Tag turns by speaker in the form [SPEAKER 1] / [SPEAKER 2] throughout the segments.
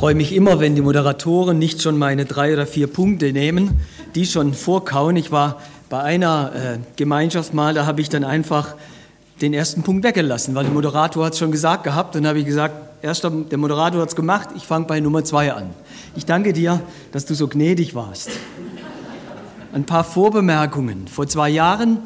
[SPEAKER 1] freue mich immer, wenn die Moderatoren nicht schon meine drei oder vier Punkte nehmen, die schon vorkauen. Ich war bei einer äh, Gemeinschaft mal, da habe ich dann einfach den ersten Punkt weggelassen, weil der Moderator hat es schon gesagt gehabt. Dann habe ich gesagt, erst der Moderator hat es gemacht, ich fange bei Nummer zwei an. Ich danke dir, dass du so gnädig warst. Ein paar Vorbemerkungen. Vor zwei Jahren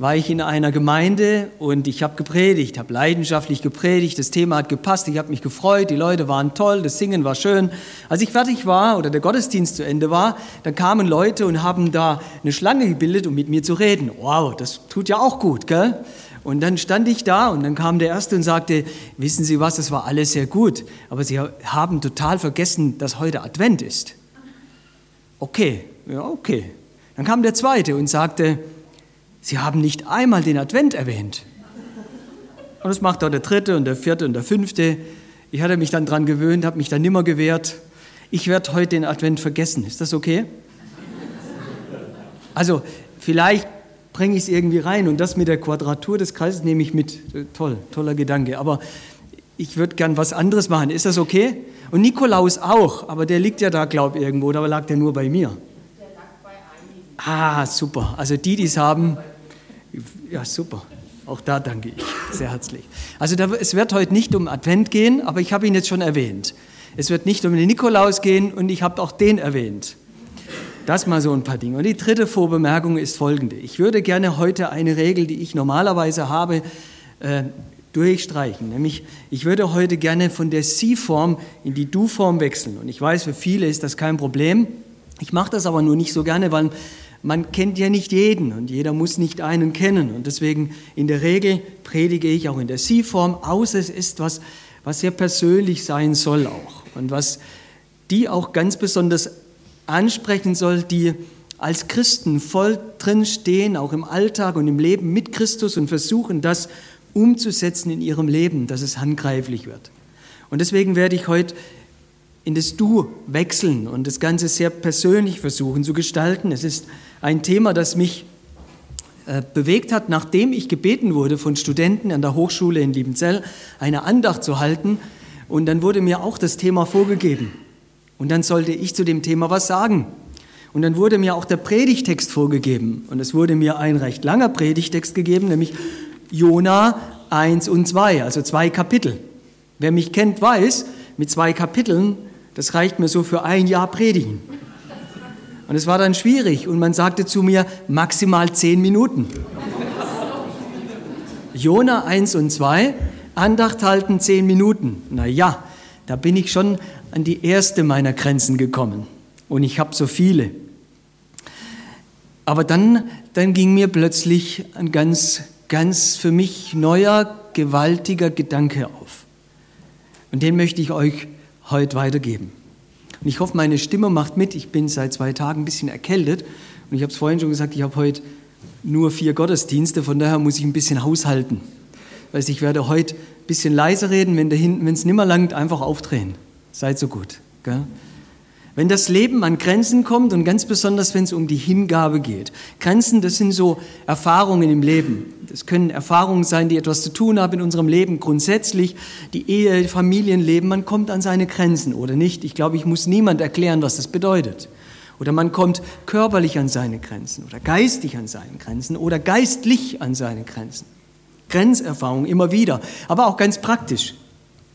[SPEAKER 1] war ich in einer Gemeinde und ich habe gepredigt, habe leidenschaftlich gepredigt, das Thema hat gepasst, ich habe mich gefreut, die Leute waren toll, das Singen war schön. Als ich fertig war oder der Gottesdienst zu Ende war, dann kamen Leute und haben da eine Schlange gebildet, um mit mir zu reden. Wow, das tut ja auch gut, gell? Und dann stand ich da und dann kam der Erste und sagte, wissen Sie was, das war alles sehr gut, aber Sie haben total vergessen, dass heute Advent ist. Okay, ja, okay. Dann kam der Zweite und sagte, Sie haben nicht einmal den Advent erwähnt. Und das macht auch der dritte und der vierte und der fünfte. Ich hatte mich dann daran gewöhnt, habe mich dann nimmer gewehrt. Ich werde heute den Advent vergessen. Ist das okay? Also vielleicht bringe ich es irgendwie rein und das mit der Quadratur des Kreises nehme ich mit. Toll, toller Gedanke. Aber ich würde gern was anderes machen. Ist das okay? Und Nikolaus auch, aber der liegt ja da, glaube ich, irgendwo. Da lag der nur bei mir. Der lag bei einigen. Ah, super. Also die, die es haben, ja, super. Auch da danke ich sehr herzlich. Also da, es wird heute nicht um Advent gehen, aber ich habe ihn jetzt schon erwähnt. Es wird nicht um den Nikolaus gehen und ich habe auch den erwähnt. Das mal so ein paar Dinge. Und die dritte Vorbemerkung ist folgende. Ich würde gerne heute eine Regel, die ich normalerweise habe, äh, durchstreichen. Nämlich, ich würde heute gerne von der Sie-Form in die Du-Form wechseln. Und ich weiß, für viele ist das kein Problem. Ich mache das aber nur nicht so gerne, weil man kennt ja nicht jeden und jeder muss nicht einen kennen. Und deswegen in der Regel predige ich auch in der Sie-Form, außer es ist was, was sehr persönlich sein soll auch und was die auch ganz besonders ansprechen soll, die als Christen voll drin stehen, auch im Alltag und im Leben mit Christus und versuchen, das umzusetzen in ihrem Leben, dass es handgreiflich wird. Und deswegen werde ich heute in das Du wechseln und das Ganze sehr persönlich versuchen zu gestalten. Es ist ein Thema, das mich äh, bewegt hat, nachdem ich gebeten wurde von Studenten an der Hochschule in Liebenzell, eine Andacht zu halten. Und dann wurde mir auch das Thema vorgegeben. Und dann sollte ich zu dem Thema was sagen. Und dann wurde mir auch der Predigtext vorgegeben. Und es wurde mir ein recht langer Predigtext gegeben, nämlich Jona 1 und 2, also zwei Kapitel. Wer mich kennt, weiß, mit zwei Kapiteln das reicht mir so für ein Jahr Predigen. Und es war dann schwierig und man sagte zu mir maximal zehn Minuten. Jona 1 und 2, Andacht halten zehn Minuten. Na ja, da bin ich schon an die erste meiner Grenzen gekommen. Und ich habe so viele. Aber dann, dann ging mir plötzlich ein ganz, ganz für mich neuer, gewaltiger Gedanke auf. Und den möchte ich euch heute weitergeben. Und ich hoffe, meine Stimme macht mit. Ich bin seit zwei Tagen ein bisschen erkältet. Und ich habe es vorhin schon gesagt, ich habe heute nur vier Gottesdienste, von daher muss ich ein bisschen haushalten. Weil ich werde heute ein bisschen leiser reden, wenn es nimmer langt, einfach aufdrehen. Seid so gut. Gell? Wenn das Leben an Grenzen kommt und ganz besonders, wenn es um die Hingabe geht. Grenzen, das sind so Erfahrungen im Leben. Das können Erfahrungen sein, die etwas zu tun haben in unserem Leben grundsätzlich. Die Ehe, Familienleben, man kommt an seine Grenzen oder nicht. Ich glaube, ich muss niemand erklären, was das bedeutet. Oder man kommt körperlich an seine Grenzen oder geistig an seine Grenzen oder geistlich an seine Grenzen. Grenzerfahrung immer wieder, aber auch ganz praktisch.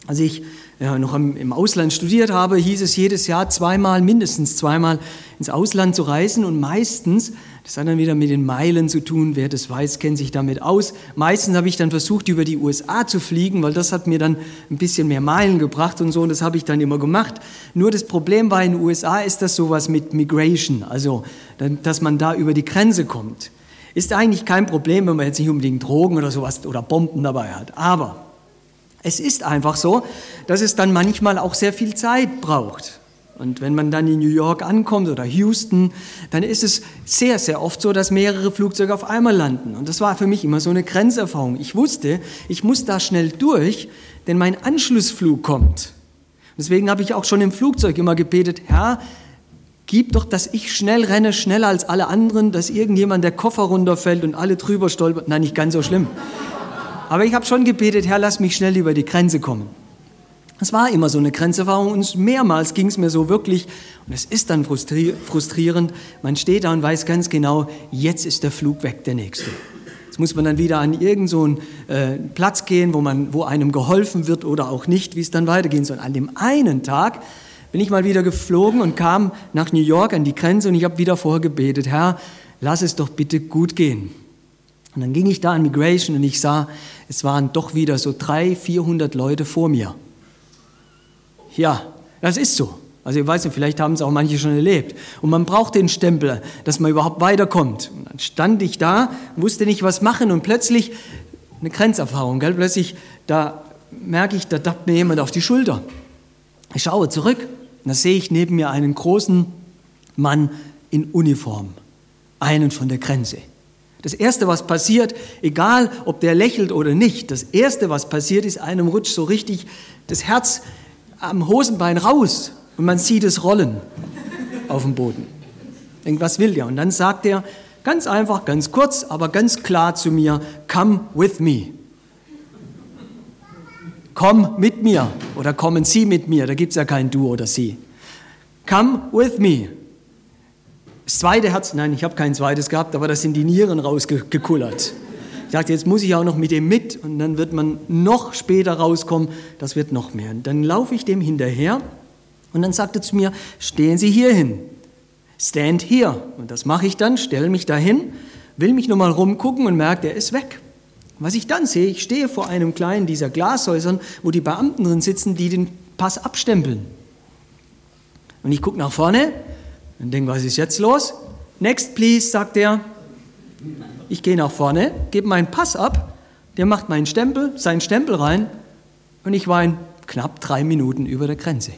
[SPEAKER 1] Also ich ja, noch im Ausland studiert habe, hieß es jedes Jahr zweimal, mindestens zweimal ins Ausland zu reisen und meistens, das hat dann wieder mit den Meilen zu tun, wer das weiß, kennt sich damit aus. Meistens habe ich dann versucht, über die USA zu fliegen, weil das hat mir dann ein bisschen mehr Meilen gebracht und so und das habe ich dann immer gemacht. Nur das Problem war in den USA ist das sowas mit Migration, also dass man da über die Grenze kommt. Ist eigentlich kein Problem, wenn man jetzt nicht unbedingt Drogen oder sowas oder Bomben dabei hat. Aber es ist einfach so, dass es dann manchmal auch sehr viel Zeit braucht. Und wenn man dann in New York ankommt oder Houston, dann ist es sehr, sehr oft so, dass mehrere Flugzeuge auf einmal landen. Und das war für mich immer so eine Grenzerfahrung. Ich wusste, ich muss da schnell durch, denn mein Anschlussflug kommt. Deswegen habe ich auch schon im Flugzeug immer gebetet, Herr, gib doch, dass ich schnell renne, schneller als alle anderen, dass irgendjemand der Koffer runterfällt und alle drüber stolpert. Nein, nicht ganz so schlimm. Aber ich habe schon gebetet, Herr, lass mich schnell über die Grenze kommen. Es war immer so eine Grenzerfahrung und mehrmals ging es mir so wirklich, und es ist dann frustrierend, man steht da und weiß ganz genau, jetzt ist der Flug weg, der nächste. Jetzt muss man dann wieder an irgendeinen äh, Platz gehen, wo, man, wo einem geholfen wird oder auch nicht, wie es dann weitergehen soll. An dem einen Tag bin ich mal wieder geflogen und kam nach New York an die Grenze und ich habe wieder vorher gebetet, Herr, lass es doch bitte gut gehen. Und dann ging ich da an Migration und ich sah, es waren doch wieder so 300, 400 Leute vor mir. Ja, das ist so. Also ich weiß nicht, vielleicht haben es auch manche schon erlebt. Und man braucht den Stempel, dass man überhaupt weiterkommt. Und dann stand ich da, wusste nicht, was machen und plötzlich eine Grenzerfahrung, gell? plötzlich da merke ich, da tappt mir jemand auf die Schulter. Ich schaue zurück und da sehe ich neben mir einen großen Mann in Uniform, einen von der Grenze. Das Erste, was passiert, egal ob der lächelt oder nicht, das Erste, was passiert, ist einem rutscht so richtig das Herz am Hosenbein raus und man sieht es rollen auf dem Boden. Denkt, was will der? Und dann sagt er ganz einfach, ganz kurz, aber ganz klar zu mir, come with me. Komm mit mir oder kommen Sie mit mir, da gibt es ja kein Du oder Sie. Come with me. Das zweite Herz, nein, ich habe kein zweites gehabt, aber da sind die Nieren rausgekullert. Ich dachte, jetzt muss ich auch noch mit dem mit und dann wird man noch später rauskommen, das wird noch mehr. Und dann laufe ich dem hinterher und dann sagt er zu mir, stehen Sie hier hin, stand here. Und das mache ich dann, stelle mich dahin, will mich nochmal rumgucken und merke, er ist weg. Was ich dann sehe, ich stehe vor einem kleinen dieser Glashäusern, wo die Beamten drin sitzen, die den Pass abstempeln. Und ich gucke nach vorne und denke, was ist jetzt los? Next, please, sagt er. Ich gehe nach vorne, gebe meinen Pass ab, der macht meinen Stempel, seinen Stempel rein und ich war in knapp drei Minuten über der Grenze.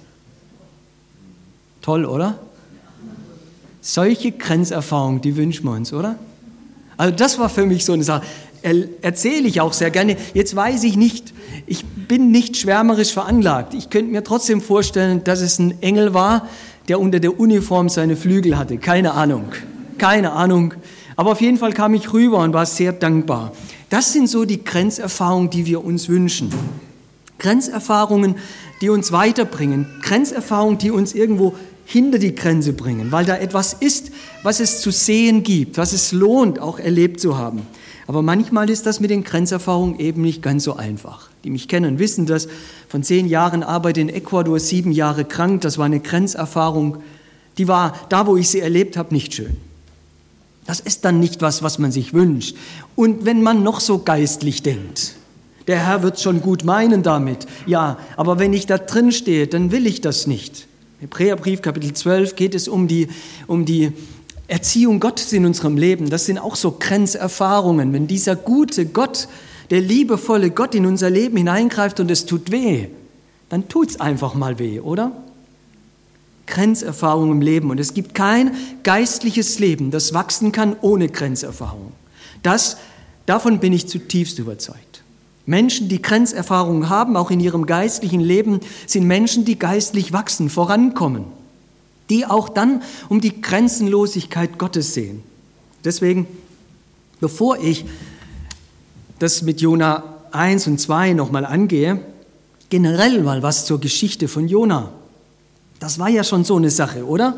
[SPEAKER 1] Toll, oder? Solche Grenzerfahrungen, die wünschen wir uns, oder? Also das war für mich so eine Sache. Erzähle ich auch sehr gerne. Jetzt weiß ich nicht, ich bin nicht schwärmerisch veranlagt. Ich könnte mir trotzdem vorstellen, dass es ein Engel war, der unter der Uniform seine Flügel hatte. Keine Ahnung. Keine Ahnung. Aber auf jeden Fall kam ich rüber und war sehr dankbar. Das sind so die Grenzerfahrungen, die wir uns wünschen. Grenzerfahrungen, die uns weiterbringen. Grenzerfahrungen, die uns irgendwo hinter die Grenze bringen, weil da etwas ist, was es zu sehen gibt, was es lohnt, auch erlebt zu haben. Aber manchmal ist das mit den Grenzerfahrungen eben nicht ganz so einfach. Die mich kennen, wissen das. Von zehn Jahren Arbeit in Ecuador, sieben Jahre krank, das war eine Grenzerfahrung. Die war da, wo ich sie erlebt habe, nicht schön. Das ist dann nicht was, was man sich wünscht. Und wenn man noch so geistlich denkt, der Herr wird schon gut meinen damit, ja, aber wenn ich da drin stehe, dann will ich das nicht. Hebräerbrief Kapitel 12 geht es um die, um die Erziehung Gottes in unserem Leben. Das sind auch so Grenzerfahrungen. Wenn dieser gute Gott, der liebevolle Gott in unser Leben hineingreift und es tut weh, dann tut es einfach mal weh, oder? Grenzerfahrung im Leben. Und es gibt kein geistliches Leben, das wachsen kann ohne Grenzerfahrung. Das, davon bin ich zutiefst überzeugt. Menschen, die Grenzerfahrungen haben, auch in ihrem geistlichen Leben, sind Menschen, die geistlich wachsen, vorankommen, die auch dann um die Grenzenlosigkeit Gottes sehen. Deswegen, bevor ich das mit Jona 1 und 2 nochmal angehe, generell mal was zur Geschichte von Jona. Das war ja schon so eine Sache, oder?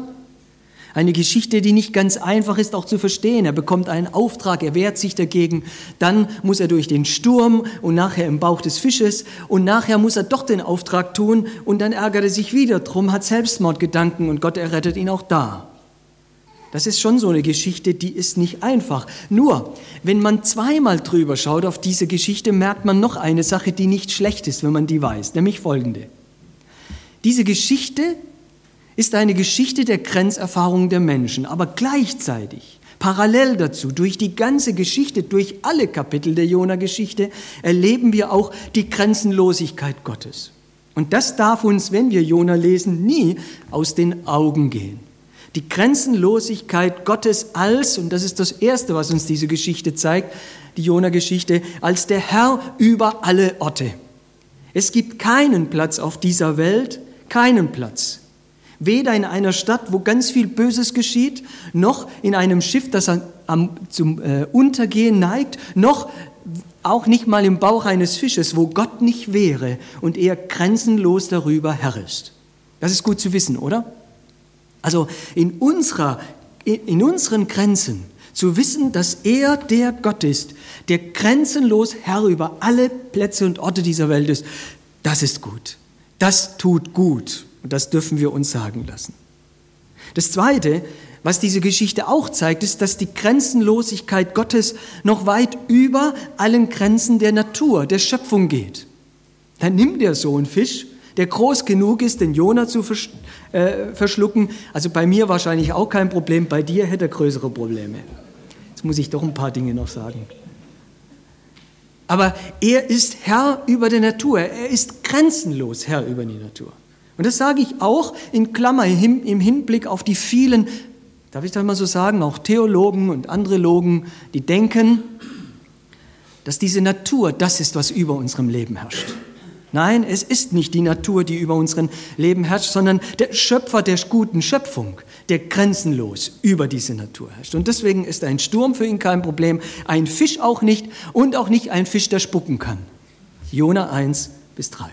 [SPEAKER 1] Eine Geschichte, die nicht ganz einfach ist auch zu verstehen. Er bekommt einen Auftrag, er wehrt sich dagegen, dann muss er durch den Sturm und nachher im Bauch des Fisches und nachher muss er doch den Auftrag tun und dann ärgert er sich wieder drum, hat Selbstmordgedanken und Gott errettet ihn auch da. Das ist schon so eine Geschichte, die ist nicht einfach. Nur, wenn man zweimal drüber schaut auf diese Geschichte, merkt man noch eine Sache, die nicht schlecht ist, wenn man die weiß, nämlich folgende. Diese Geschichte ist eine Geschichte der Grenzerfahrung der Menschen, aber gleichzeitig, parallel dazu, durch die ganze Geschichte, durch alle Kapitel der Jona-Geschichte, erleben wir auch die Grenzenlosigkeit Gottes. Und das darf uns, wenn wir Jona lesen, nie aus den Augen gehen. Die Grenzenlosigkeit Gottes als, und das ist das Erste, was uns diese Geschichte zeigt, die Jona-Geschichte, als der Herr über alle Orte. Es gibt keinen Platz auf dieser Welt, keinen Platz, Weder in einer Stadt, wo ganz viel Böses geschieht, noch in einem Schiff, das am, zum äh, Untergehen neigt, noch auch nicht mal im Bauch eines Fisches, wo Gott nicht wäre und er grenzenlos darüber Herr ist. Das ist gut zu wissen, oder? Also in, unserer, in unseren Grenzen zu wissen, dass er der Gott ist, der grenzenlos Herr über alle Plätze und Orte dieser Welt ist, das ist gut. Das tut gut. Und das dürfen wir uns sagen lassen. Das Zweite, was diese Geschichte auch zeigt, ist, dass die Grenzenlosigkeit Gottes noch weit über allen Grenzen der Natur, der Schöpfung geht. Dann nimmt so einen Fisch, der groß genug ist, den Jona zu äh, verschlucken. Also bei mir wahrscheinlich auch kein Problem, bei dir hätte er größere Probleme. Jetzt muss ich doch ein paar Dinge noch sagen. Aber er ist Herr über die Natur. Er ist grenzenlos Herr über die Natur. Und das sage ich auch in Klammer im Hinblick auf die vielen, darf ich das mal so sagen, auch Theologen und andere Logen, die denken, dass diese Natur das ist, was über unserem Leben herrscht. Nein, es ist nicht die Natur, die über unserem Leben herrscht, sondern der Schöpfer der guten Schöpfung, der grenzenlos über diese Natur herrscht. Und deswegen ist ein Sturm für ihn kein Problem, ein Fisch auch nicht und auch nicht ein Fisch, der spucken kann. Jona 1 bis 3.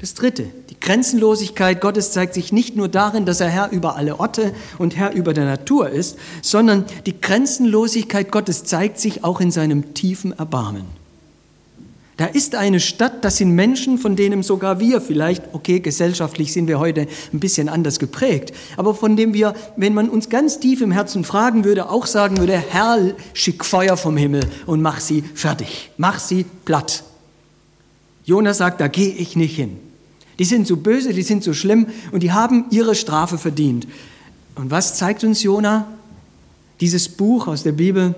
[SPEAKER 1] Das Dritte, die Grenzenlosigkeit Gottes zeigt sich nicht nur darin, dass er Herr über alle Orte und Herr über der Natur ist, sondern die Grenzenlosigkeit Gottes zeigt sich auch in seinem tiefen Erbarmen. Da ist eine Stadt, das sind Menschen, von denen sogar wir vielleicht, okay, gesellschaftlich sind wir heute ein bisschen anders geprägt, aber von dem wir, wenn man uns ganz tief im Herzen fragen würde, auch sagen würde, Herr, schick Feuer vom Himmel und mach sie fertig, mach sie platt. Jonas sagt, da gehe ich nicht hin. Die sind so böse, die sind so schlimm und die haben ihre Strafe verdient. Und was zeigt uns Jona? Dieses Buch aus der Bibel,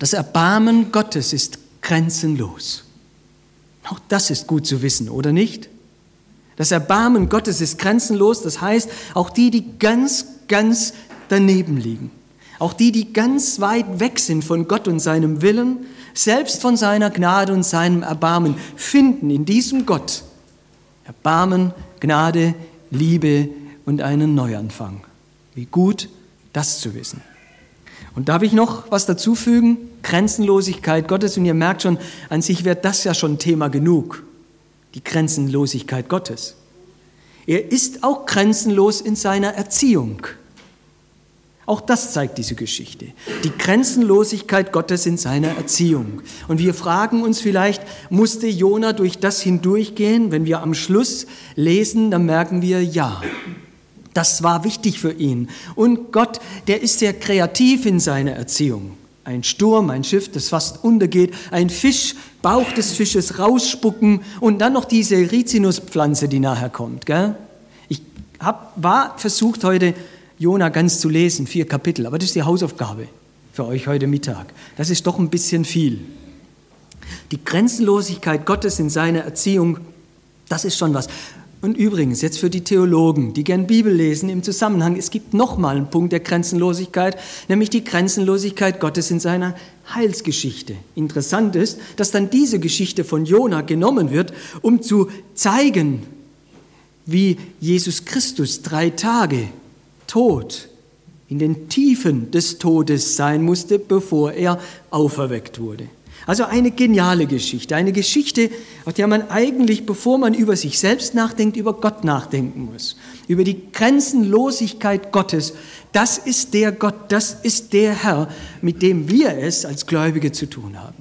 [SPEAKER 1] das Erbarmen Gottes ist grenzenlos. Auch das ist gut zu wissen, oder nicht? Das Erbarmen Gottes ist grenzenlos, das heißt, auch die, die ganz, ganz daneben liegen, auch die, die ganz weit weg sind von Gott und seinem Willen, selbst von seiner Gnade und seinem Erbarmen, finden in diesem Gott Erbarmen, Gnade, Liebe und einen Neuanfang. Wie gut, das zu wissen. Und darf ich noch was dazu fügen? Grenzenlosigkeit Gottes. Und ihr merkt schon, an sich wäre das ja schon Thema genug. Die Grenzenlosigkeit Gottes. Er ist auch grenzenlos in seiner Erziehung. Auch das zeigt diese Geschichte. Die Grenzenlosigkeit Gottes in seiner Erziehung. Und wir fragen uns vielleicht, musste Jona durch das hindurchgehen? Wenn wir am Schluss lesen, dann merken wir, ja. Das war wichtig für ihn. Und Gott, der ist sehr kreativ in seiner Erziehung. Ein Sturm, ein Schiff, das fast untergeht, ein Fisch, Bauch des Fisches rausspucken und dann noch diese Rizinuspflanze, die nachher kommt. Gell? Ich hab, war versucht heute Jona ganz zu lesen, vier Kapitel, aber das ist die Hausaufgabe für euch heute Mittag. Das ist doch ein bisschen viel. Die Grenzenlosigkeit Gottes in seiner Erziehung, das ist schon was. Und übrigens, jetzt für die Theologen, die gern Bibel lesen, im Zusammenhang, es gibt nochmal einen Punkt der Grenzenlosigkeit, nämlich die Grenzenlosigkeit Gottes in seiner Heilsgeschichte. Interessant ist, dass dann diese Geschichte von Jona genommen wird, um zu zeigen, wie Jesus Christus drei Tage tot in den Tiefen des Todes sein musste, bevor er auferweckt wurde. Also eine geniale Geschichte, eine Geschichte, auf der man eigentlich, bevor man über sich selbst nachdenkt, über Gott nachdenken muss, über die Grenzenlosigkeit Gottes. Das ist der Gott, das ist der Herr, mit dem wir es als Gläubige zu tun haben.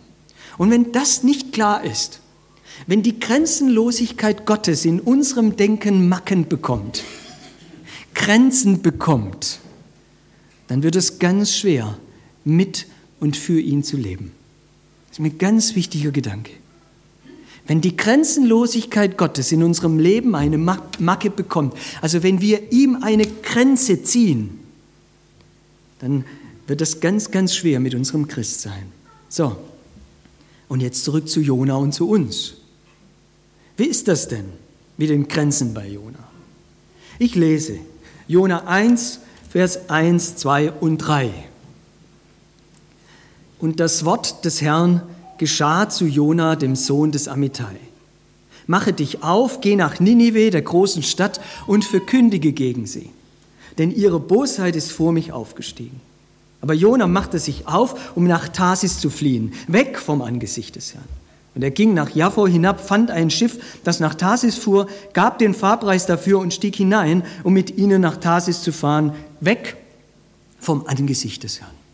[SPEAKER 1] Und wenn das nicht klar ist, wenn die Grenzenlosigkeit Gottes in unserem Denken Macken bekommt, Grenzen bekommt, dann wird es ganz schwer, mit und für ihn zu leben. Das ist mir ein ganz wichtiger Gedanke. Wenn die Grenzenlosigkeit Gottes in unserem Leben eine Macke bekommt, also wenn wir ihm eine Grenze ziehen, dann wird das ganz, ganz schwer mit unserem Christsein. So, und jetzt zurück zu Jona und zu uns. Wie ist das denn mit den Grenzen bei Jona? Ich lese Jona 1, Vers 1, 2 und 3. Und das Wort des Herrn geschah zu Jona, dem Sohn des Amittai. Mache dich auf, geh nach Ninive, der großen Stadt, und verkündige gegen sie. Denn ihre Bosheit ist vor mich aufgestiegen. Aber Jona machte sich auf, um nach Tarsis zu fliehen, weg vom Angesicht des Herrn. Und er ging nach Jaffo hinab, fand ein Schiff, das nach Tarsis fuhr, gab den Fahrpreis dafür und stieg hinein, um mit ihnen nach Tarsis zu fahren, weg vom Angesicht des Herrn.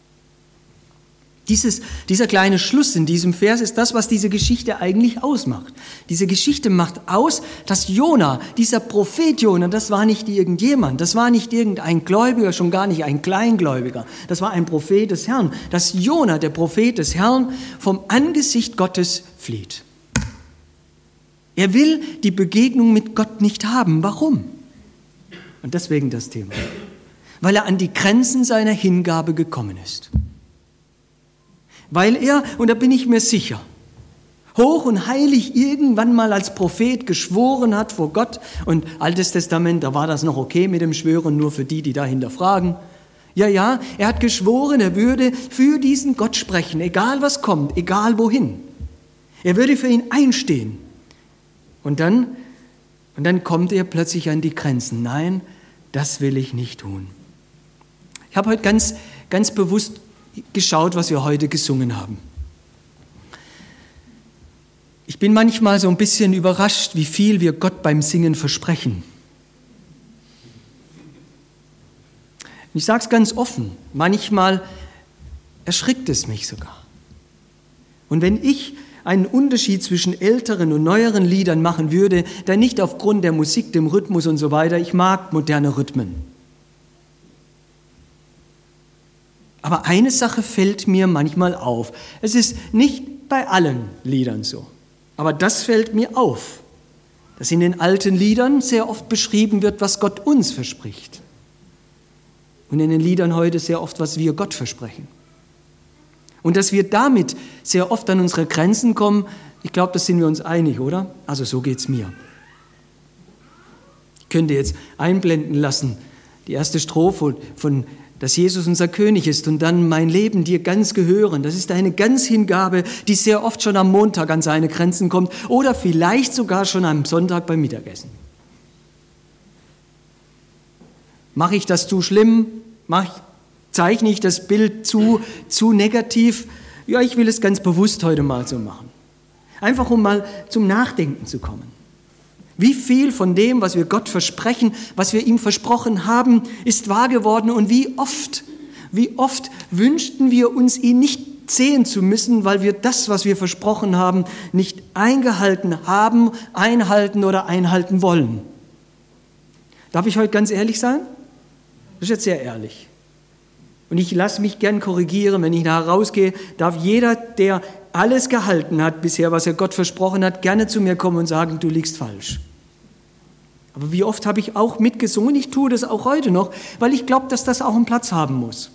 [SPEAKER 1] Dieses, dieser kleine Schluss in diesem Vers ist das, was diese Geschichte eigentlich ausmacht. Diese Geschichte macht aus, dass Jona, dieser Prophet Jona, das war nicht irgendjemand, das war nicht irgendein Gläubiger, schon gar nicht ein Kleingläubiger, das war ein Prophet des Herrn, dass Jona, der Prophet des Herrn, vom Angesicht Gottes flieht. Er will die Begegnung mit Gott nicht haben. Warum? Und deswegen das Thema. Weil er an die Grenzen seiner Hingabe gekommen ist weil er, und da bin ich mir sicher, hoch und heilig irgendwann mal als Prophet geschworen hat vor Gott. Und Altes Testament, da war das noch okay mit dem Schwören, nur für die, die da hinterfragen. Ja, ja, er hat geschworen, er würde für diesen Gott sprechen, egal was kommt, egal wohin. Er würde für ihn einstehen. Und dann, und dann kommt er plötzlich an die Grenzen. Nein, das will ich nicht tun. Ich habe heute ganz, ganz bewusst geschaut, was wir heute gesungen haben. Ich bin manchmal so ein bisschen überrascht, wie viel wir Gott beim Singen versprechen. Ich sage es ganz offen, manchmal erschrickt es mich sogar. Und wenn ich einen Unterschied zwischen älteren und neueren Liedern machen würde, dann nicht aufgrund der Musik, dem Rhythmus und so weiter, ich mag moderne Rhythmen. Aber eine Sache fällt mir manchmal auf. Es ist nicht bei allen Liedern so. Aber das fällt mir auf, dass in den alten Liedern sehr oft beschrieben wird, was Gott uns verspricht. Und in den Liedern heute sehr oft, was wir Gott versprechen. Und dass wir damit sehr oft an unsere Grenzen kommen, ich glaube, das sind wir uns einig, oder? Also so geht es mir. Ich könnte jetzt einblenden lassen, die erste Strophe von dass Jesus unser König ist und dann mein Leben dir ganz gehören. Das ist eine Ganzhingabe, die sehr oft schon am Montag an seine Grenzen kommt oder vielleicht sogar schon am Sonntag beim Mittagessen. Mache ich das zu schlimm? Mach, zeichne ich das Bild zu, zu negativ? Ja, ich will es ganz bewusst heute mal so machen. Einfach um mal zum Nachdenken zu kommen. Wie viel von dem, was wir Gott versprechen, was wir ihm versprochen haben, ist wahr geworden und wie oft, wie oft wünschten wir uns, ihn nicht sehen zu müssen, weil wir das, was wir versprochen haben, nicht eingehalten haben, einhalten oder einhalten wollen. Darf ich heute ganz ehrlich sein? Das ist jetzt sehr ehrlich. Und ich lasse mich gern korrigieren, wenn ich nachher rausgehe, darf jeder, der alles gehalten hat bisher, was er Gott versprochen hat, gerne zu mir kommen und sagen, du liegst falsch. Aber wie oft habe ich auch mitgesungen, ich tue das auch heute noch, weil ich glaube, dass das auch einen Platz haben muss.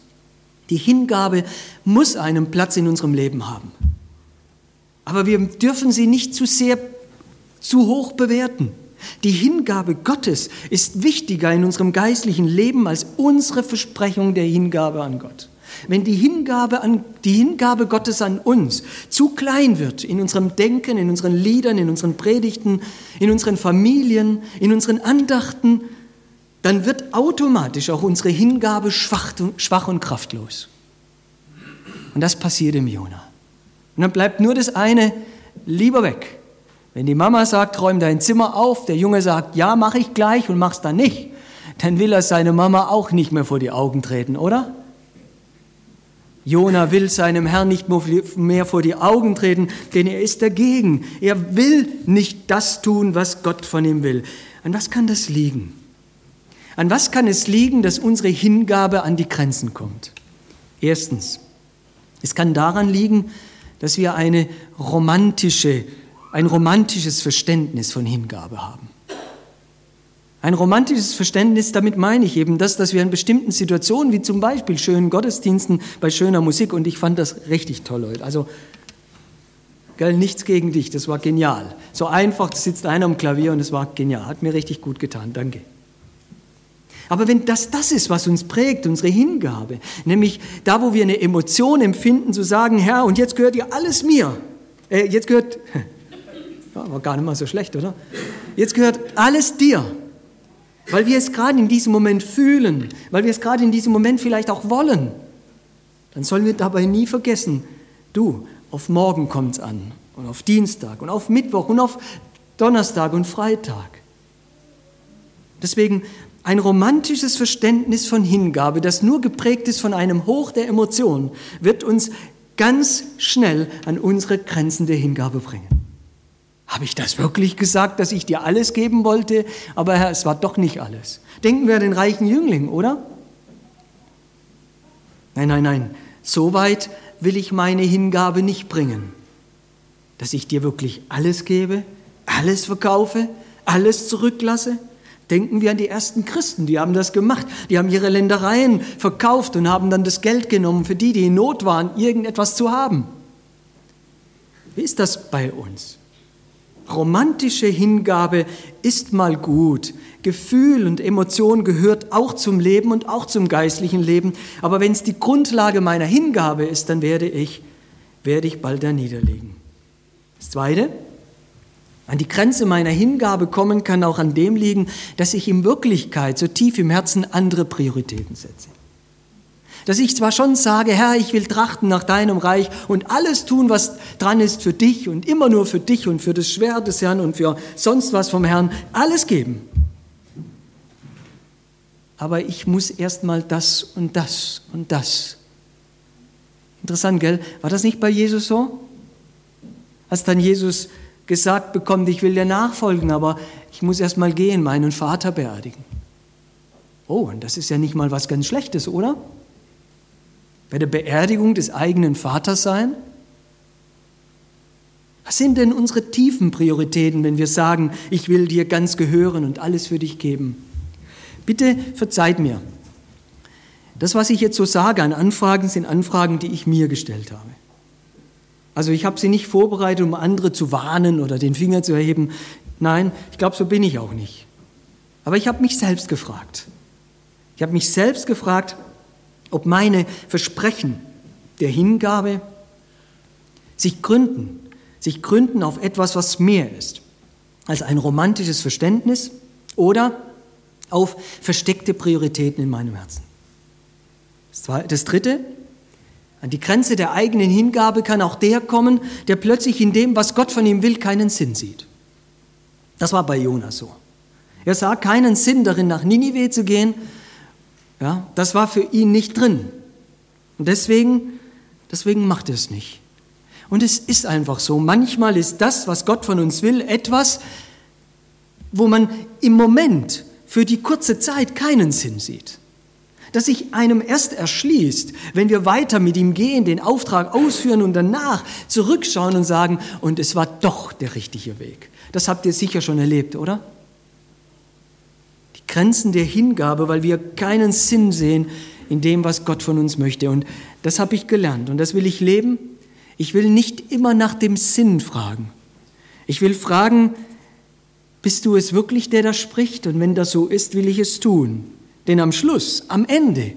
[SPEAKER 1] Die Hingabe muss einen Platz in unserem Leben haben. Aber wir dürfen sie nicht zu sehr, zu hoch bewerten. Die Hingabe Gottes ist wichtiger in unserem geistlichen Leben als unsere Versprechung der Hingabe an Gott. Wenn die Hingabe, an, die Hingabe Gottes an uns zu klein wird in unserem Denken, in unseren Liedern, in unseren Predigten, in unseren Familien, in unseren Andachten, dann wird automatisch auch unsere Hingabe schwach, schwach und kraftlos. Und das passiert im Jona. Und dann bleibt nur das eine, lieber weg. Wenn die Mama sagt, räum dein Zimmer auf, der Junge sagt, ja, mache ich gleich und mach's dann nicht, dann will er seine Mama auch nicht mehr vor die Augen treten, oder? Jona will seinem Herrn nicht mehr vor die Augen treten, denn er ist dagegen. Er will nicht das tun, was Gott von ihm will. An was kann das liegen? An was kann es liegen, dass unsere Hingabe an die Grenzen kommt? Erstens, es kann daran liegen, dass wir eine romantische, ein romantisches Verständnis von Hingabe haben. Ein romantisches Verständnis, damit meine ich eben das, dass wir in bestimmten Situationen, wie zum Beispiel schönen Gottesdiensten, bei schöner Musik, und ich fand das richtig toll heute. Also, gell, nichts gegen dich, das war genial. So einfach sitzt einer am Klavier und es war genial, hat mir richtig gut getan, danke. Aber wenn das das ist, was uns prägt, unsere Hingabe, nämlich da, wo wir eine Emotion empfinden, zu sagen, Herr, und jetzt gehört dir alles mir. Äh, jetzt gehört, ja, war gar nicht mal so schlecht, oder? Jetzt gehört alles dir weil wir es gerade in diesem Moment fühlen, weil wir es gerade in diesem Moment vielleicht auch wollen. dann sollen wir dabei nie vergessen, du, auf morgen kommt es an und auf Dienstag und auf Mittwoch und auf Donnerstag und Freitag. Deswegen ein romantisches Verständnis von Hingabe, das nur geprägt ist von einem Hoch der Emotionen, wird uns ganz schnell an unsere Grenzen der Hingabe bringen. Habe ich das wirklich gesagt, dass ich dir alles geben wollte? Aber Herr, es war doch nicht alles. Denken wir an den reichen Jüngling, oder? Nein, nein, nein. So weit will ich meine Hingabe nicht bringen, dass ich dir wirklich alles gebe, alles verkaufe, alles zurücklasse. Denken wir an die ersten Christen, die haben das gemacht. Die haben ihre Ländereien verkauft und haben dann das Geld genommen für die, die in Not waren, irgendetwas zu haben. Wie ist das bei uns? Romantische Hingabe ist mal gut. Gefühl und Emotion gehört auch zum Leben und auch zum geistlichen Leben. Aber wenn es die Grundlage meiner Hingabe ist, dann werde ich, werde ich bald da niederliegen. Das Zweite, an die Grenze meiner Hingabe kommen kann auch an dem liegen, dass ich in Wirklichkeit so tief im Herzen andere Prioritäten setze. Dass ich zwar schon sage, Herr, ich will trachten nach deinem Reich und alles tun, was dran ist für dich und immer nur für dich und für das Schwert des Herrn und für sonst was vom Herrn, alles geben. Aber ich muss erst mal das und das und das. Interessant, gell? War das nicht bei Jesus so? Als dann Jesus gesagt bekommt, ich will dir nachfolgen, aber ich muss erst mal gehen, meinen Vater beerdigen. Oh, und das ist ja nicht mal was ganz Schlechtes, oder? Bei der Beerdigung des eigenen Vaters sein? Was sind denn unsere tiefen Prioritäten, wenn wir sagen, ich will dir ganz gehören und alles für dich geben? Bitte verzeiht mir. Das, was ich jetzt so sage an Anfragen, sind Anfragen, die ich mir gestellt habe. Also ich habe sie nicht vorbereitet, um andere zu warnen oder den Finger zu erheben. Nein, ich glaube, so bin ich auch nicht. Aber ich habe mich selbst gefragt. Ich habe mich selbst gefragt, ob meine Versprechen der Hingabe sich gründen, sich gründen auf etwas, was mehr ist als ein romantisches Verständnis oder auf versteckte Prioritäten in meinem Herzen. Das Dritte, an die Grenze der eigenen Hingabe kann auch der kommen, der plötzlich in dem, was Gott von ihm will, keinen Sinn sieht. Das war bei Jonas so. Er sah keinen Sinn darin, nach Ninive zu gehen, ja, das war für ihn nicht drin. Und deswegen, deswegen macht er es nicht. Und es ist einfach so. Manchmal ist das, was Gott von uns will, etwas, wo man im Moment für die kurze Zeit keinen Sinn sieht. Das sich einem erst erschließt, wenn wir weiter mit ihm gehen, den Auftrag ausführen und danach zurückschauen und sagen, und es war doch der richtige Weg. Das habt ihr sicher schon erlebt, oder? Grenzen der Hingabe, weil wir keinen Sinn sehen in dem, was Gott von uns möchte. Und das habe ich gelernt und das will ich leben. Ich will nicht immer nach dem Sinn fragen. Ich will fragen, bist du es wirklich, der da spricht? Und wenn das so ist, will ich es tun. Denn am Schluss, am Ende,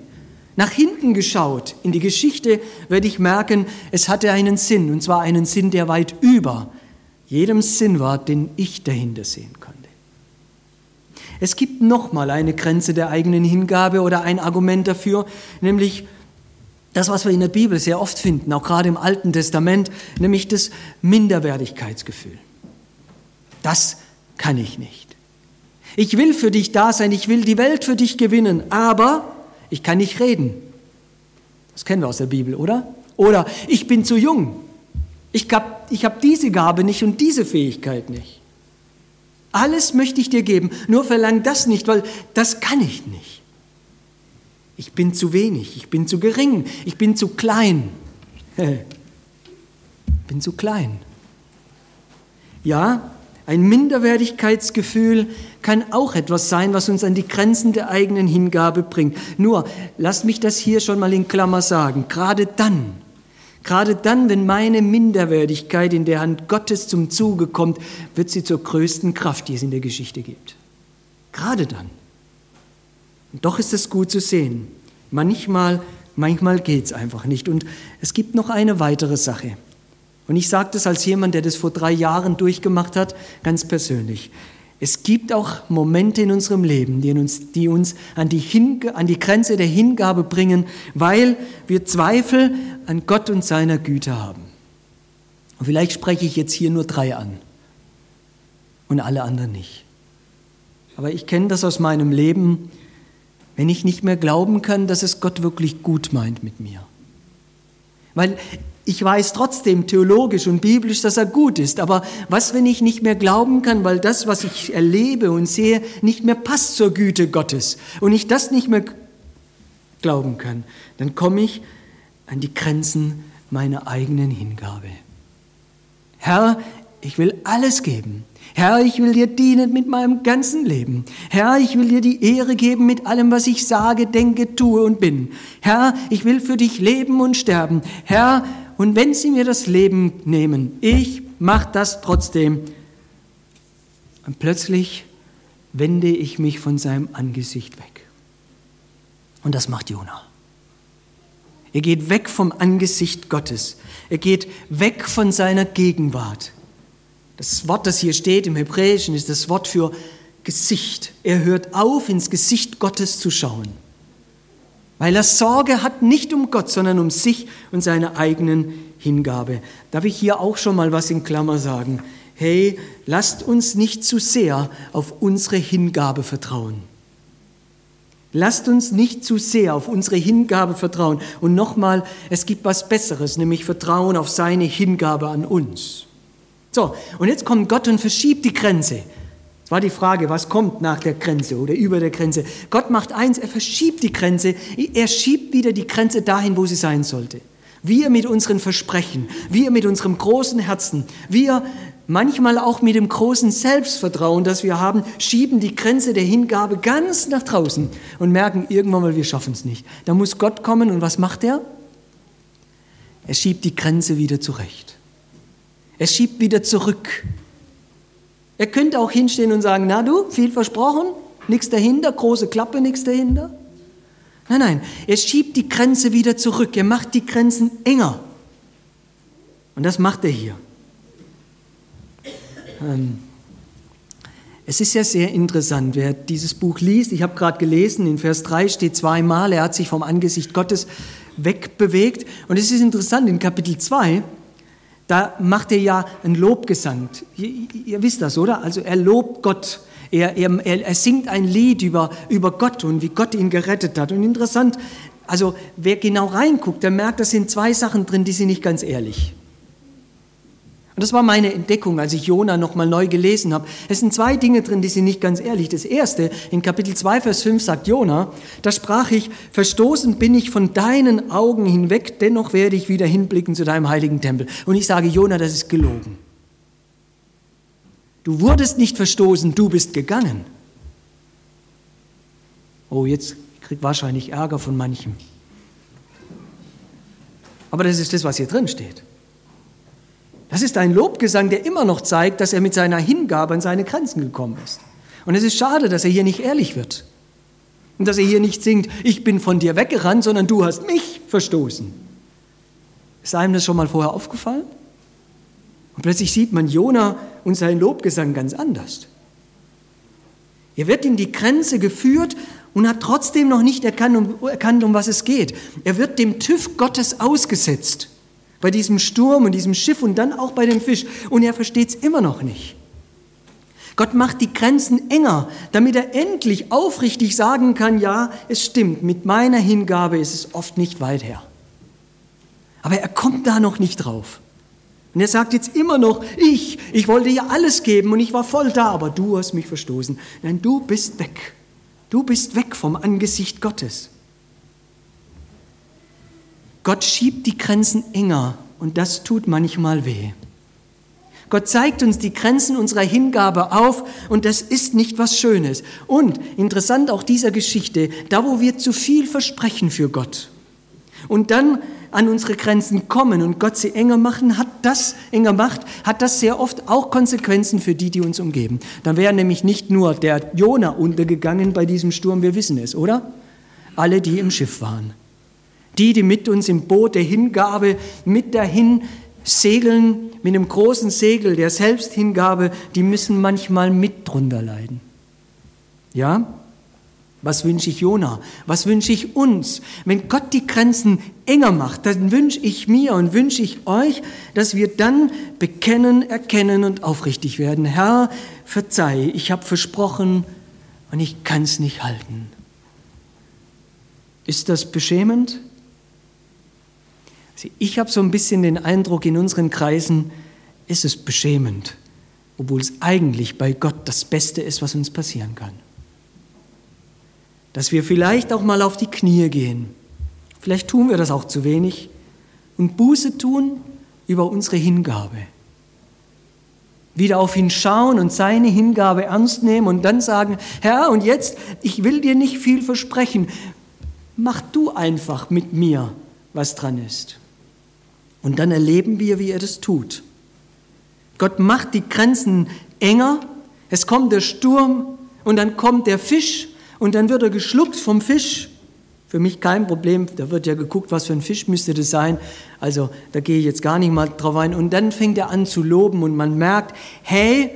[SPEAKER 1] nach hinten geschaut in die Geschichte, werde ich merken, es hatte einen Sinn, und zwar einen Sinn, der weit über jedem Sinn war, den ich dahinter sehen konnte. Es gibt nochmal eine Grenze der eigenen Hingabe oder ein Argument dafür, nämlich das, was wir in der Bibel sehr oft finden, auch gerade im Alten Testament, nämlich das Minderwertigkeitsgefühl. Das kann ich nicht. Ich will für dich da sein, ich will die Welt für dich gewinnen, aber ich kann nicht reden. Das kennen wir aus der Bibel, oder? Oder ich bin zu jung. Ich habe ich hab diese Gabe nicht und diese Fähigkeit nicht. Alles möchte ich dir geben, nur verlang das nicht, weil das kann ich nicht. Ich bin zu wenig, ich bin zu gering, ich bin zu klein. Ich bin zu klein. Ja, ein Minderwertigkeitsgefühl kann auch etwas sein, was uns an die Grenzen der eigenen Hingabe bringt. Nur, lass mich das hier schon mal in Klammer sagen. Gerade dann, Gerade dann, wenn meine Minderwertigkeit in der Hand Gottes zum Zuge kommt, wird sie zur größten Kraft, die es in der Geschichte gibt. Gerade dann. Und doch ist es gut zu sehen. Manchmal, manchmal geht es einfach nicht. Und es gibt noch eine weitere Sache. Und ich sage das als jemand, der das vor drei Jahren durchgemacht hat, ganz persönlich. Es gibt auch Momente in unserem Leben, die uns, die uns an, die an die Grenze der Hingabe bringen, weil wir Zweifel an Gott und seiner Güte haben. Und vielleicht spreche ich jetzt hier nur drei an und alle anderen nicht. Aber ich kenne das aus meinem Leben, wenn ich nicht mehr glauben kann, dass es Gott wirklich gut meint mit mir. Weil ich weiß trotzdem theologisch und biblisch, dass er gut ist. Aber was, wenn ich nicht mehr glauben kann, weil das, was ich erlebe und sehe, nicht mehr passt zur Güte Gottes und ich das nicht mehr glauben kann, dann komme ich an die Grenzen meiner eigenen Hingabe. Herr, ich will alles geben. Herr, ich will dir dienen mit meinem ganzen Leben. Herr, ich will dir die Ehre geben mit allem, was ich sage, denke, tue und bin. Herr, ich will für dich leben und sterben. Herr, und wenn sie mir das Leben nehmen, ich mache das trotzdem. Und plötzlich wende ich mich von seinem Angesicht weg. Und das macht Jona. Er geht weg vom Angesicht Gottes. Er geht weg von seiner Gegenwart. Das Wort, das hier steht im Hebräischen, ist das Wort für Gesicht. Er hört auf, ins Gesicht Gottes zu schauen, weil er Sorge hat nicht um Gott, sondern um sich und seine eigenen Hingabe. Darf ich hier auch schon mal was in Klammer sagen? Hey, lasst uns nicht zu sehr auf unsere Hingabe vertrauen. Lasst uns nicht zu sehr auf unsere Hingabe vertrauen. Und nochmal, es gibt was Besseres, nämlich Vertrauen auf seine Hingabe an uns. So, und jetzt kommt Gott und verschiebt die Grenze. Es war die Frage, was kommt nach der Grenze oder über der Grenze. Gott macht eins, er verschiebt die Grenze, er schiebt wieder die Grenze dahin, wo sie sein sollte. Wir mit unseren Versprechen, wir mit unserem großen Herzen, wir manchmal auch mit dem großen Selbstvertrauen, das wir haben, schieben die Grenze der Hingabe ganz nach draußen und merken irgendwann mal, wir schaffen es nicht. Da muss Gott kommen und was macht er? Er schiebt die Grenze wieder zurecht. Er schiebt wieder zurück. Er könnte auch hinstehen und sagen, na du, viel versprochen, nichts dahinter, große Klappe, nichts dahinter. Nein, nein, er schiebt die Grenze wieder zurück, er macht die Grenzen enger. Und das macht er hier. Ähm, es ist ja sehr interessant, wer dieses Buch liest. Ich habe gerade gelesen, in Vers 3 steht zweimal, er hat sich vom Angesicht Gottes wegbewegt. Und es ist interessant, in Kapitel 2 da macht er ja einen Lobgesang. Ihr, ihr wisst das, oder? Also er lobt Gott. Er, er, er singt ein Lied über, über Gott und wie Gott ihn gerettet hat. Und interessant, also wer genau reinguckt, der merkt, da sind zwei Sachen drin, die sind nicht ganz ehrlich. Und das war meine Entdeckung, als ich Jona nochmal neu gelesen habe. Es sind zwei Dinge drin, die sind nicht ganz ehrlich. Das erste, in Kapitel 2, Vers 5 sagt Jona, da sprach ich, verstoßen bin ich von deinen Augen hinweg, dennoch werde ich wieder hinblicken zu deinem heiligen Tempel. Und ich sage, Jona, das ist gelogen. Du wurdest nicht verstoßen, du bist gegangen. Oh, jetzt krieg wahrscheinlich Ärger von manchem. Aber das ist das, was hier drin steht. Das ist ein Lobgesang, der immer noch zeigt, dass er mit seiner Hingabe an seine Grenzen gekommen ist. Und es ist schade, dass er hier nicht ehrlich wird. Und dass er hier nicht singt, ich bin von dir weggerannt, sondern du hast mich verstoßen. Ist einem das schon mal vorher aufgefallen? Und plötzlich sieht man Jona und seinen Lobgesang ganz anders. Er wird in die Grenze geführt und hat trotzdem noch nicht erkannt, um, erkannt, um was es geht. Er wird dem TÜV Gottes ausgesetzt. Bei diesem Sturm und diesem Schiff und dann auch bei dem Fisch. Und er versteht es immer noch nicht. Gott macht die Grenzen enger, damit er endlich aufrichtig sagen kann, ja, es stimmt, mit meiner Hingabe ist es oft nicht weit her. Aber er kommt da noch nicht drauf. Und er sagt jetzt immer noch, ich, ich wollte ja alles geben und ich war voll da, aber du hast mich verstoßen. Nein, du bist weg. Du bist weg vom Angesicht Gottes. Gott schiebt die Grenzen enger und das tut manchmal weh. Gott zeigt uns die Grenzen unserer Hingabe auf und das ist nicht was Schönes. Und interessant auch dieser Geschichte, da wo wir zu viel versprechen für Gott und dann an unsere Grenzen kommen und Gott sie enger machen, hat das enger macht, hat das sehr oft auch Konsequenzen für die, die uns umgeben. Dann wäre nämlich nicht nur der Jona untergegangen bei diesem Sturm, wir wissen es, oder? Alle, die im Schiff waren. Die, die mit uns im Boot der Hingabe mit dahin segeln mit einem großen Segel der Selbsthingabe, die müssen manchmal mit drunter leiden. Ja? Was wünsche ich Jona? Was wünsche ich uns? Wenn Gott die Grenzen enger macht, dann wünsche ich mir und wünsche ich euch, dass wir dann bekennen, erkennen und aufrichtig werden. Herr, verzeih, ich habe versprochen und ich kann es nicht halten. Ist das beschämend? Ich habe so ein bisschen den Eindruck, in unseren Kreisen ist es beschämend, obwohl es eigentlich bei Gott das Beste ist, was uns passieren kann dass wir vielleicht auch mal auf die Knie gehen. Vielleicht tun wir das auch zu wenig und Buße tun über unsere Hingabe. Wieder auf ihn schauen und seine Hingabe ernst nehmen und dann sagen, Herr, und jetzt, ich will dir nicht viel versprechen, mach du einfach mit mir, was dran ist. Und dann erleben wir, wie er das tut. Gott macht die Grenzen enger, es kommt der Sturm und dann kommt der Fisch und dann wird er geschluckt vom Fisch. Für mich kein Problem, da wird ja geguckt, was für ein Fisch müsste das sein. Also da gehe ich jetzt gar nicht mal drauf ein. Und dann fängt er an zu loben und man merkt, hey,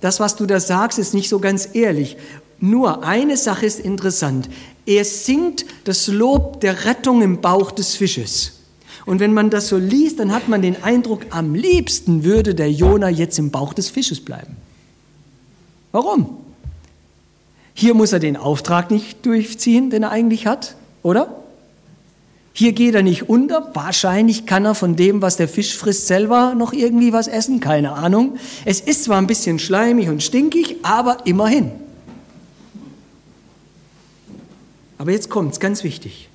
[SPEAKER 1] das, was du da sagst, ist nicht so ganz ehrlich. Nur eine Sache ist interessant. Er singt das Lob der Rettung im Bauch des Fisches. Und wenn man das so liest, dann hat man den Eindruck, am liebsten würde der Jona jetzt im Bauch des Fisches bleiben. Warum? Hier muss er den Auftrag nicht durchziehen, den er eigentlich hat, oder? Hier geht er nicht unter. Wahrscheinlich kann er von dem, was der Fisch frisst, selber noch irgendwie was essen. Keine Ahnung. Es ist zwar ein bisschen schleimig und stinkig, aber immerhin. Aber jetzt kommt es, ganz wichtig.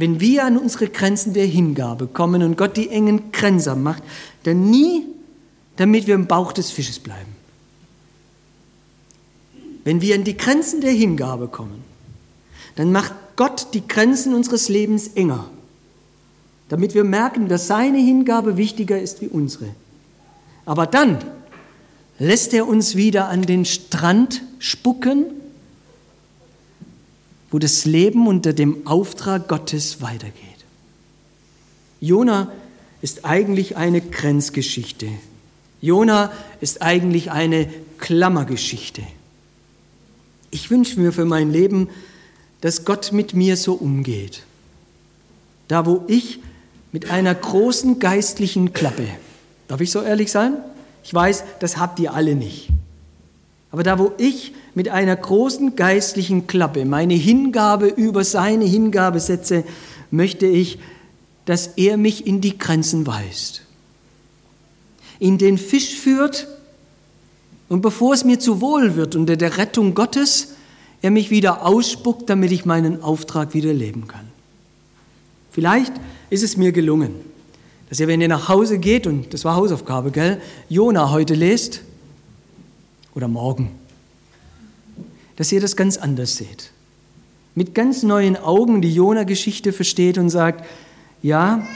[SPEAKER 1] Wenn wir an unsere Grenzen der Hingabe kommen und Gott die engen Grenzen macht, dann nie, damit wir im Bauch des Fisches bleiben. Wenn wir in die Grenzen der Hingabe kommen, dann macht Gott die Grenzen unseres Lebens enger, damit wir merken, dass seine Hingabe wichtiger ist wie unsere. Aber dann lässt er uns wieder an den Strand spucken, wo das Leben unter dem Auftrag Gottes weitergeht. Jona ist eigentlich eine Grenzgeschichte. Jona ist eigentlich eine Klammergeschichte. Ich wünsche mir für mein Leben, dass Gott mit mir so umgeht. Da, wo ich mit einer großen geistlichen Klappe, darf ich so ehrlich sein? Ich weiß, das habt ihr alle nicht. Aber da, wo ich mit einer großen geistlichen Klappe meine Hingabe über seine Hingabe setze, möchte ich, dass er mich in die Grenzen weist. In den Fisch führt, und bevor es mir zu wohl wird unter der Rettung Gottes, er mich wieder ausspuckt, damit ich meinen Auftrag wieder leben kann. Vielleicht ist es mir gelungen, dass ihr, wenn ihr nach Hause geht, und das war Hausaufgabe, gell, Jona heute lest oder morgen, dass ihr das ganz anders seht. Mit ganz neuen Augen die Jona-Geschichte versteht und sagt, ja,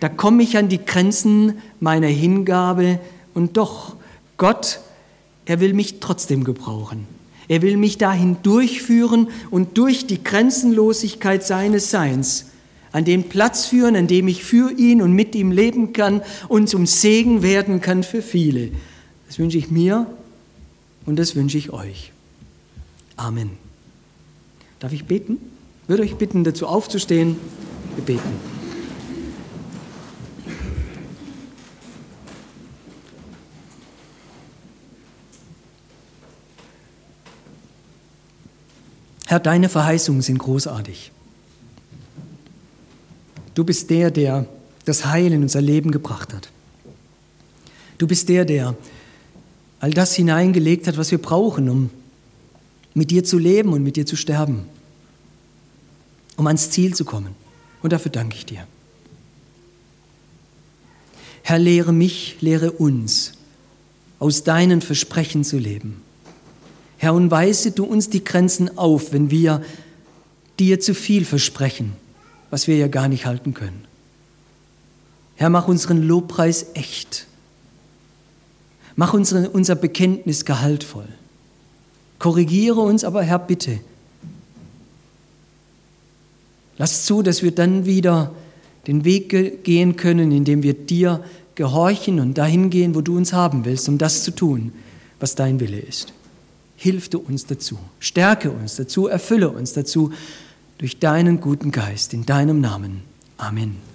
[SPEAKER 1] da komme ich an die Grenzen meiner Hingabe und doch, Gott er will mich trotzdem gebrauchen. Er will mich dahin durchführen und durch die Grenzenlosigkeit seines Seins an den Platz führen, an dem ich für ihn und mit ihm leben kann und zum Segen werden kann für viele. Das wünsche ich mir und das wünsche ich euch. Amen. Darf ich beten? Ich würde euch bitten, dazu aufzustehen. Wir beten. Herr, deine Verheißungen sind großartig. Du bist der, der das Heil in unser Leben gebracht hat. Du bist der, der all das hineingelegt hat, was wir brauchen, um mit dir zu leben und mit dir zu sterben, um ans Ziel zu kommen. Und dafür danke ich dir. Herr, lehre mich, lehre uns, aus deinen Versprechen zu leben. Herr, und weise du uns die Grenzen auf, wenn wir dir zu viel versprechen, was wir ja gar nicht halten können. Herr, mach unseren Lobpreis echt. Mach unsere, unser Bekenntnis gehaltvoll. Korrigiere uns aber, Herr, bitte. Lass zu, dass wir dann wieder den Weg gehen können, indem wir dir gehorchen und dahin gehen, wo du uns haben willst, um das zu tun, was dein Wille ist. Hilf du uns dazu, stärke uns dazu, erfülle uns dazu durch deinen guten Geist in deinem Namen. Amen.